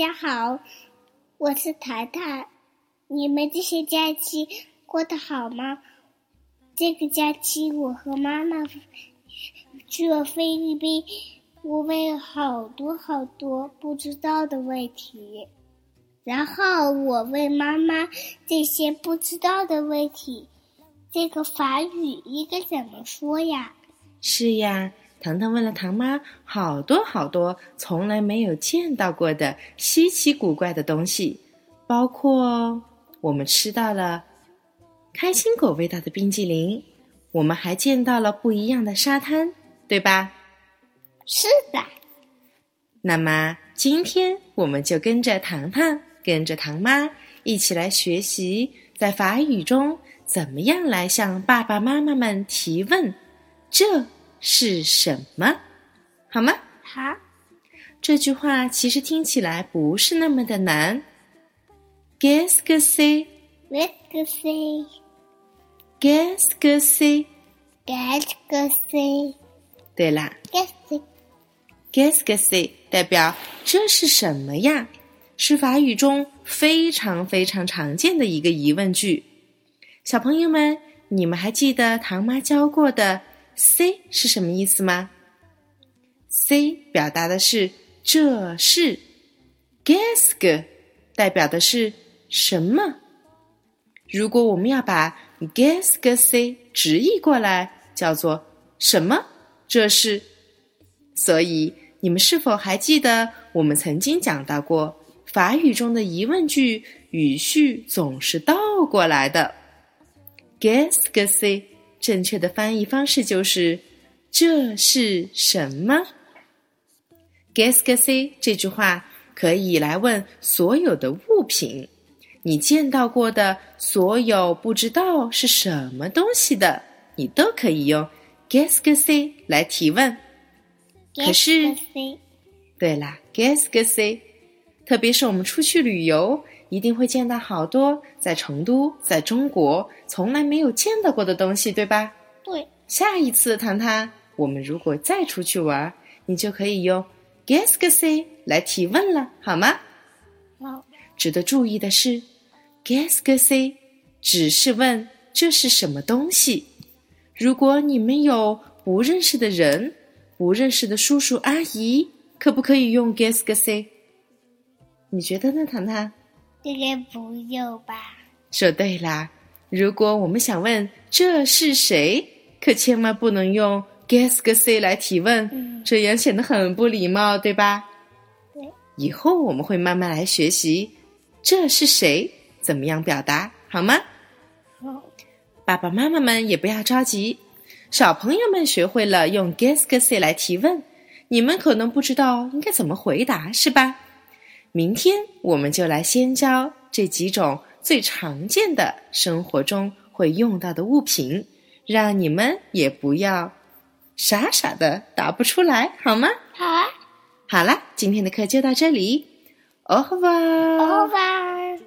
大家好我是谈谈。你们这些假期过得好吗？这个假期我和妈妈去了菲律宾，我问了好多好多不知道的问题。然后我问妈妈这些不知道的问题，这个法语应该怎么说呀？是呀，糖糖问了糖妈好多好多从来没有见到过的稀奇古怪的东西，包括我们吃到了开心果味道的冰激凌，我们还见到了不一样的沙滩，对吧？是的。那么今天我们就跟着糖糖。跟着糖妈一起来学习，在法语中怎么样来向爸爸妈妈们提问？这是什么？好吗？好。这句话其实听起来不是那么的难。Qu'est-ce que c'est？Qu'est-ce que c'est？Qu'est-ce que c'est？Qu'est-ce que c'est？对啦。Qu'est-ce que c'est？代表这是什么呀？是法语中非常非常常见的一个疑问句。小朋友们，你们还记得唐妈教过的 “c” 是什么意思吗？“c” 表达的是这是 g u e s que 代表的是什么？如果我们要把 g u e s que c 直译过来，叫做什么？这是。所以，你们是否还记得我们曾经讲到过？法语中的疑问句语序总是倒过来的。Qu'est-ce que c'est？正确的翻译方式就是“这是什么 ”？Qu'est-ce que c'est？这句话可以来问所有的物品，你见到过的所有不知道是什么东西的，你都可以用 Qu'est-ce que c'est 来提问。可是，对啦，Qu'est-ce que c'est？特别是我们出去旅游，一定会见到好多在成都、在中国从来没有见到过的东西，对吧？对。下一次，糖糖，我们如果再出去玩，你就可以用 “guess g say” 来提问了，好吗？好。值得注意的是，“guess g say” 只是问这是什么东西。如果你们有不认识的人、不认识的叔叔阿姨，可不可以用 “guess g say”？你觉得呢，糖糖？应该不用吧。说对啦，如果我们想问这是谁，可千万不能用 guess g say 来提问，这样显得很不礼貌，对吧？对。以后我们会慢慢来学习这是谁怎么样表达，好吗？好。爸爸妈妈们也不要着急，小朋友们学会了用 guess g say 来提问，你们可能不知道应该怎么回答，是吧？明天我们就来先教这几种最常见的生活中会用到的物品，让你们也不要傻傻的答不出来，好吗？好啊。好了，今天的课就到这里。Au revoir。Au revoir。